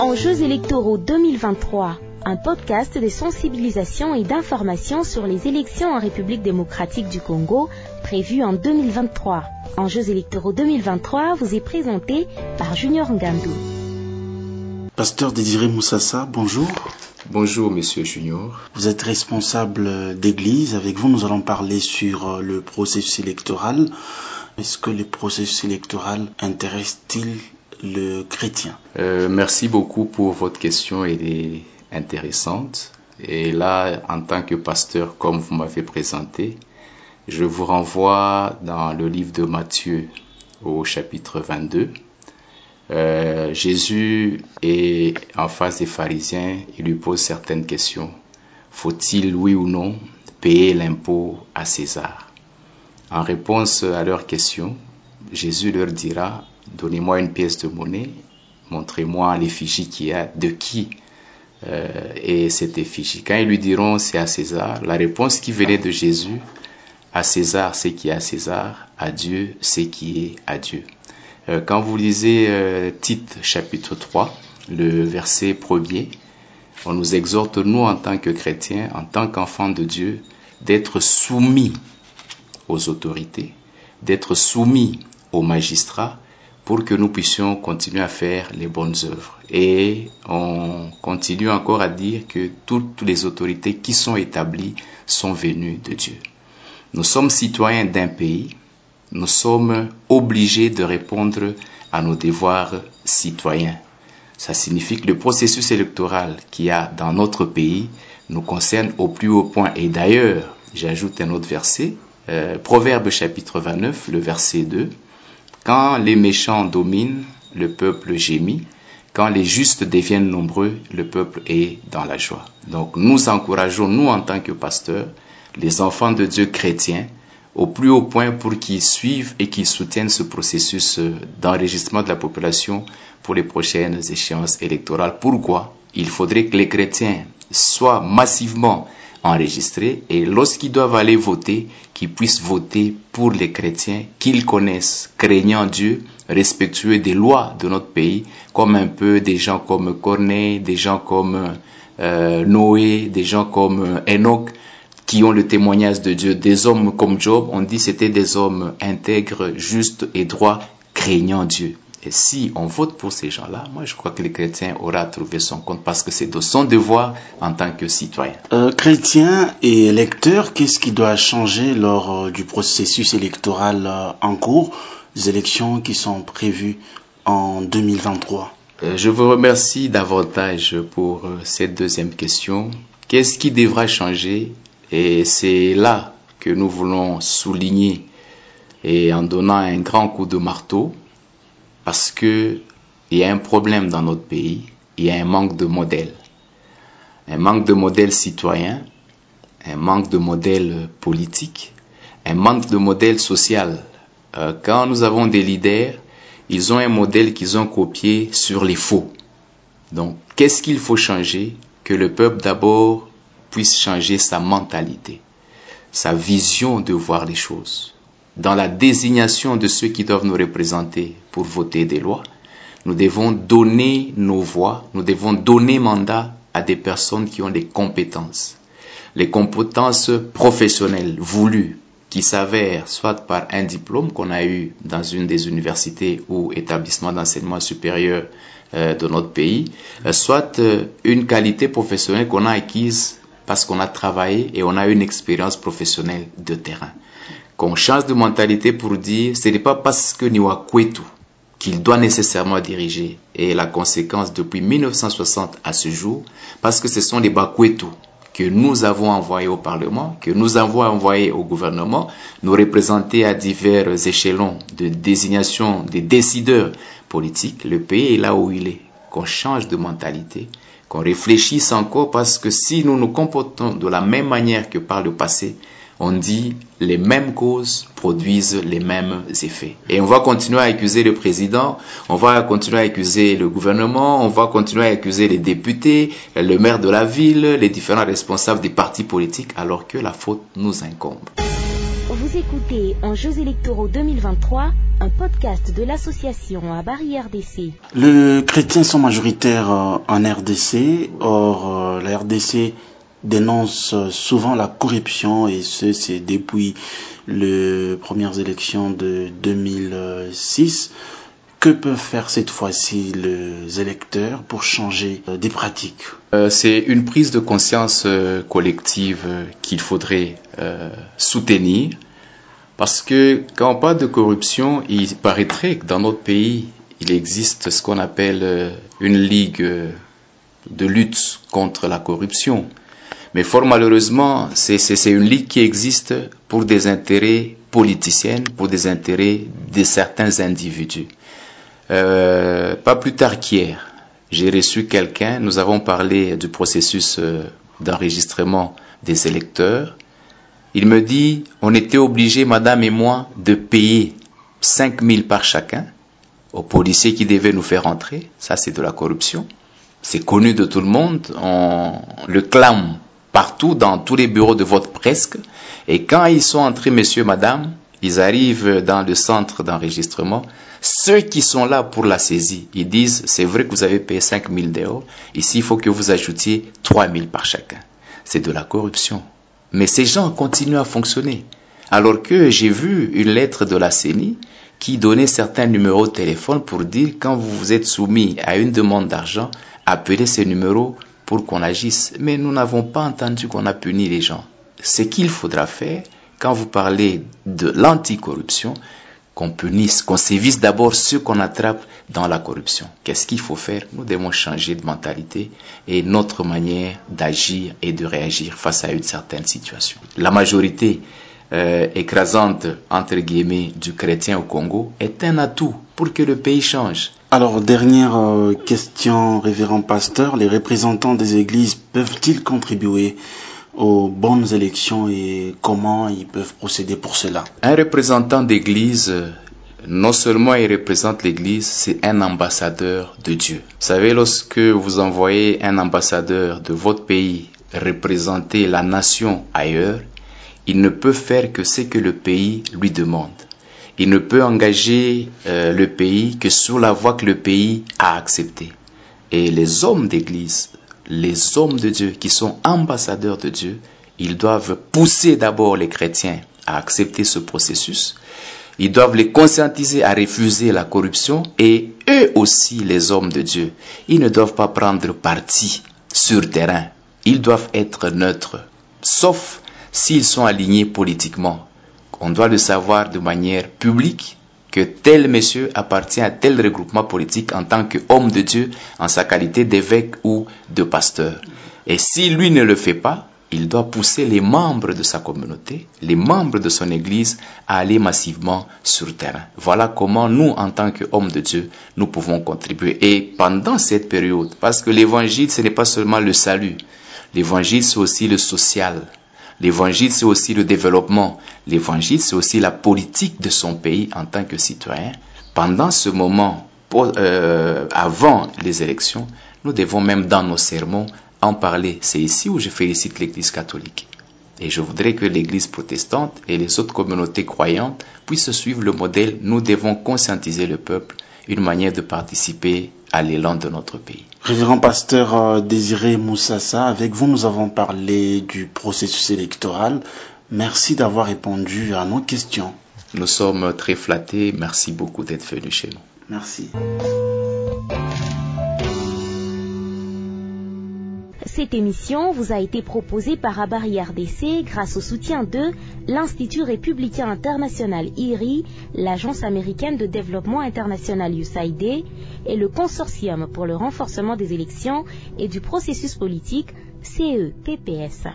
Enjeux électoraux 2023, un podcast de sensibilisation et d'information sur les élections en République démocratique du Congo prévues en 2023. Enjeux électoraux 2023 vous est présenté par Junior Ngandou. Pasteur Désiré Moussassa, bonjour. Bonjour, monsieur Junior. Vous êtes responsable d'église. Avec vous, nous allons parler sur le processus électoral. Est-ce que le processus électoral intéresse-t-il le chrétien euh, Merci beaucoup pour votre question, elle est intéressante. Et là, en tant que pasteur, comme vous m'avez présenté, je vous renvoie dans le livre de Matthieu au chapitre 22. Euh, Jésus est en face des pharisiens, il lui pose certaines questions. Faut-il, oui ou non, payer l'impôt à César? En réponse à leurs questions, Jésus leur dira, donnez-moi une pièce de monnaie, montrez-moi l'effigie qu'il y a, de qui euh, est cette effigie. Quand ils lui diront c'est à César, la réponse qui venait de Jésus, à César c'est qui est à César, à Dieu c'est qui est à Dieu. Euh, quand vous lisez euh, Tite chapitre 3, le verset premier, on nous exhorte, nous en tant que chrétiens, en tant qu'enfants de Dieu, d'être soumis aux autorités, d'être soumis aux magistrats pour que nous puissions continuer à faire les bonnes œuvres. Et on continue encore à dire que toutes les autorités qui sont établies sont venues de Dieu. Nous sommes citoyens d'un pays, nous sommes obligés de répondre à nos devoirs citoyens. Ça signifie que le processus électoral qu'il y a dans notre pays nous concerne au plus haut point. Et d'ailleurs, j'ajoute un autre verset, euh, Proverbe chapitre 29, le verset 2. Quand les méchants dominent, le peuple gémit. Quand les justes deviennent nombreux, le peuple est dans la joie. Donc nous encourageons, nous en tant que pasteurs, les enfants de Dieu chrétiens, au plus haut point pour qu'ils suivent et qu'ils soutiennent ce processus d'enregistrement de la population pour les prochaines échéances électorales. Pourquoi? Il faudrait que les chrétiens soient massivement enregistrés et lorsqu'ils doivent aller voter, qu'ils puissent voter pour les chrétiens qu'ils connaissent, craignant Dieu, respectueux des lois de notre pays, comme un peu des gens comme Corneille, des gens comme euh, Noé, des gens comme Enoch, qui ont le témoignage de Dieu, des hommes comme Job, on dit c'était des hommes intègres, justes et droits, craignant Dieu. Et si on vote pour ces gens-là, moi je crois que le chrétien aura trouvé son compte parce que c'est de son devoir en tant que citoyen. Euh, chrétien et électeur, qu'est-ce qui doit changer lors euh, du processus électoral euh, en cours, des élections qui sont prévues en 2023 euh, Je vous remercie davantage pour cette deuxième question. Qu'est-ce qui devra changer? Et c'est là que nous voulons souligner et en donnant un grand coup de marteau parce que il y a un problème dans notre pays, il y a un manque de modèles. Un manque de modèles citoyens, un manque de modèles politiques, un manque de modèle social. Euh, quand nous avons des leaders, ils ont un modèle qu'ils ont copié sur les faux. Donc, qu'est-ce qu'il faut changer? Que le peuple d'abord puisse changer sa mentalité, sa vision de voir les choses dans la désignation de ceux qui doivent nous représenter pour voter des lois, nous devons donner nos voix, nous devons donner mandat à des personnes qui ont des compétences. Les compétences professionnelles voulues qui s'avèrent soit par un diplôme qu'on a eu dans une des universités ou établissements d'enseignement supérieur euh, de notre pays, euh, soit euh, une qualité professionnelle qu'on a acquise parce qu'on a travaillé et on a une expérience professionnelle de terrain qu'on change de mentalité pour dire ce n'est pas parce que Niwakwetu qu'il doit nécessairement diriger. Et la conséquence depuis 1960 à ce jour, parce que ce sont les Bakwetu que nous avons envoyés au Parlement, que nous avons envoyés au gouvernement, nous représenter à divers échelons de désignation des décideurs politiques, le pays est là où il est. Qu'on change de mentalité, qu'on réfléchisse encore, parce que si nous nous comportons de la même manière que par le passé, on dit les mêmes causes produisent les mêmes effets. Et on va continuer à accuser le président, on va continuer à accuser le gouvernement, on va continuer à accuser les députés, le maire de la ville, les différents responsables des partis politiques, alors que la faute nous incombe. Vous écoutez en Jeux électoraux 2023 un podcast de l'association à Barrière DC. Les chrétiens sont majoritaires euh, en RDC, or euh, la RDC dénonce souvent la corruption et ce c'est depuis les premières élections de 2006. Que peuvent faire cette fois-ci les électeurs pour changer euh, des pratiques? Euh, C'est une prise de conscience euh, collective qu'il faudrait soutenir parce que quand on parle de corruption, il paraîtrait que dans notre pays, il existe ce qu'on appelle une ligue de lutte contre la corruption. Mais fort malheureusement, c'est une ligue qui existe pour des intérêts politiciens, pour des intérêts de certains individus. Euh, pas plus tard qu'hier, j'ai reçu quelqu'un, nous avons parlé du processus euh, d'enregistrement des électeurs. Il me dit, on était obligés, madame et moi, de payer 5 000 par chacun aux policiers qui devaient nous faire entrer. Ça, c'est de la corruption. C'est connu de tout le monde. On le clame partout dans tous les bureaux de vote presque. Et quand ils sont entrés, monsieur, madame, ils arrivent dans le centre d'enregistrement. Ceux qui sont là pour la saisie, ils disent, c'est vrai que vous avez payé 5 000 d'euros. Ici, il faut que vous ajoutiez 3 000 par chacun. C'est de la corruption. Mais ces gens continuent à fonctionner. Alors que j'ai vu une lettre de la CENI qui donnait certains numéros de téléphone pour dire quand vous vous êtes soumis à une demande d'argent, appelez ces numéros pour qu'on agisse. Mais nous n'avons pas entendu qu'on a puni les gens. Ce qu'il faudra faire, quand vous parlez de l'anticorruption, qu'on punisse, qu'on sévisse d'abord ceux qu'on attrape dans la corruption. Qu'est-ce qu'il faut faire? Nous devons changer de mentalité et notre manière d'agir et de réagir face à une certaine situation. La majorité euh, écrasante, entre guillemets, du chrétien au Congo est un atout pour que le pays change. Alors, dernière euh, question, révérend pasteur, les représentants des églises peuvent-ils contribuer aux bonnes élections et comment ils peuvent procéder pour cela? Un représentant d'église, non seulement il représente l'église, c'est un ambassadeur de Dieu. Vous savez, lorsque vous envoyez un ambassadeur de votre pays représenter la nation ailleurs, il ne peut faire que ce que le pays lui demande il ne peut engager euh, le pays que sur la voie que le pays a acceptée. Et les hommes d'Église, les hommes de Dieu qui sont ambassadeurs de Dieu, ils doivent pousser d'abord les chrétiens à accepter ce processus. Ils doivent les conscientiser à refuser la corruption et eux aussi, les hommes de Dieu, ils ne doivent pas prendre parti sur terrain. Ils doivent être neutres, sauf s'ils sont alignés politiquement on doit le savoir de manière publique que tel monsieur appartient à tel regroupement politique en tant qu'homme de Dieu, en sa qualité d'évêque ou de pasteur. Et si lui ne le fait pas, il doit pousser les membres de sa communauté, les membres de son Église à aller massivement sur le terrain. Voilà comment nous, en tant qu'hommes de Dieu, nous pouvons contribuer. Et pendant cette période, parce que l'Évangile, ce n'est pas seulement le salut, l'Évangile, c'est aussi le social, L'évangile, c'est aussi le développement. L'évangile, c'est aussi la politique de son pays en tant que citoyen. Pendant ce moment, euh, avant les élections, nous devons même dans nos sermons en parler. C'est ici où je félicite l'Église catholique. Et je voudrais que l'Église protestante et les autres communautés croyantes puissent suivre le modèle. Nous devons conscientiser le peuple, une manière de participer à l'élan de notre pays. Révérend pasteur euh, Désiré Moussassa, avec vous nous avons parlé du processus électoral. Merci d'avoir répondu à nos questions. Nous sommes très flattés. Merci beaucoup d'être venu chez nous. Merci. Cette émission vous a été proposée par Abari RDC grâce au soutien de l'Institut républicain international IRI, l'Agence américaine de développement international USAID et le Consortium pour le renforcement des élections et du processus politique CEPPS.